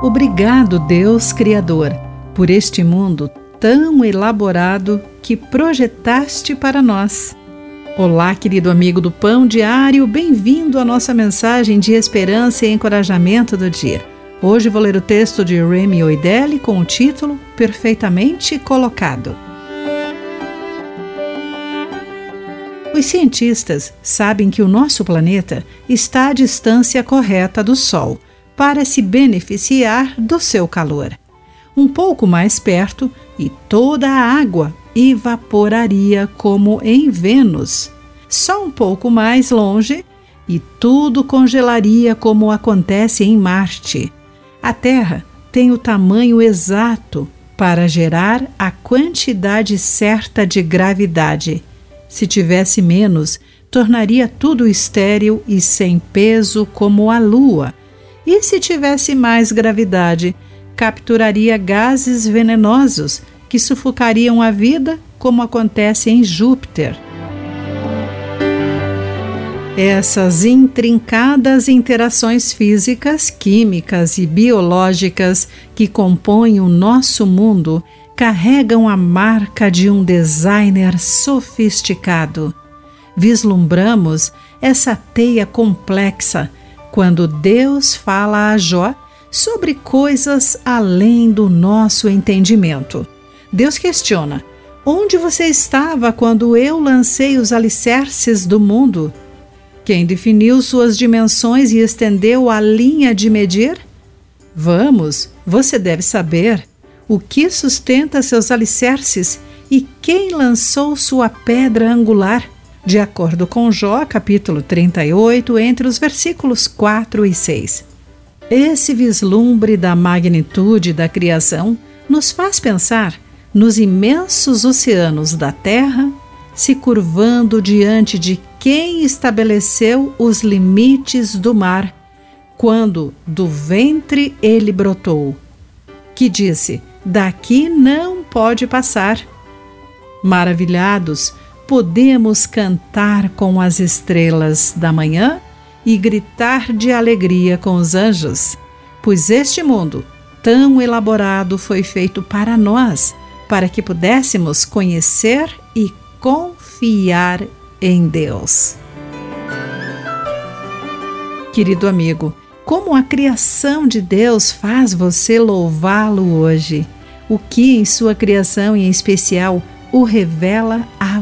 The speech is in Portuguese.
Obrigado, Deus Criador, por este mundo tão elaborado que projetaste para nós. Olá, querido amigo do Pão Diário, bem-vindo à nossa mensagem de esperança e encorajamento do dia. Hoje vou ler o texto de Remy Oidelli com o título Perfeitamente Colocado. Os cientistas sabem que o nosso planeta está à distância correta do Sol para se beneficiar do seu calor. Um pouco mais perto e toda a água evaporaria como em Vênus. Só um pouco mais longe e tudo congelaria como acontece em Marte. A Terra tem o tamanho exato para gerar a quantidade certa de gravidade. Se tivesse menos, tornaria tudo estéril e sem peso como a Lua. E se tivesse mais gravidade, capturaria gases venenosos que sufocariam a vida, como acontece em Júpiter. Essas intrincadas interações físicas, químicas e biológicas que compõem o nosso mundo carregam a marca de um designer sofisticado. Vislumbramos essa teia complexa quando Deus fala a Jó sobre coisas além do nosso entendimento. Deus questiona: Onde você estava quando eu lancei os alicerces do mundo? Quem definiu suas dimensões e estendeu a linha de medir? Vamos, você deve saber o que sustenta seus alicerces e quem lançou sua pedra angular, de acordo com Jó, capítulo 38, entre os versículos 4 e 6. Esse vislumbre da magnitude da criação nos faz pensar nos imensos oceanos da Terra se curvando diante de quem estabeleceu os limites do mar, quando do ventre ele brotou, que disse: Daqui não pode passar. Maravilhados, podemos cantar com as estrelas da manhã e gritar de alegria com os anjos, pois este mundo tão elaborado foi feito para nós, para que pudéssemos conhecer e confiar em Deus. Querido amigo, como a criação de Deus faz você louvá-lo hoje? O que em sua criação em especial o revela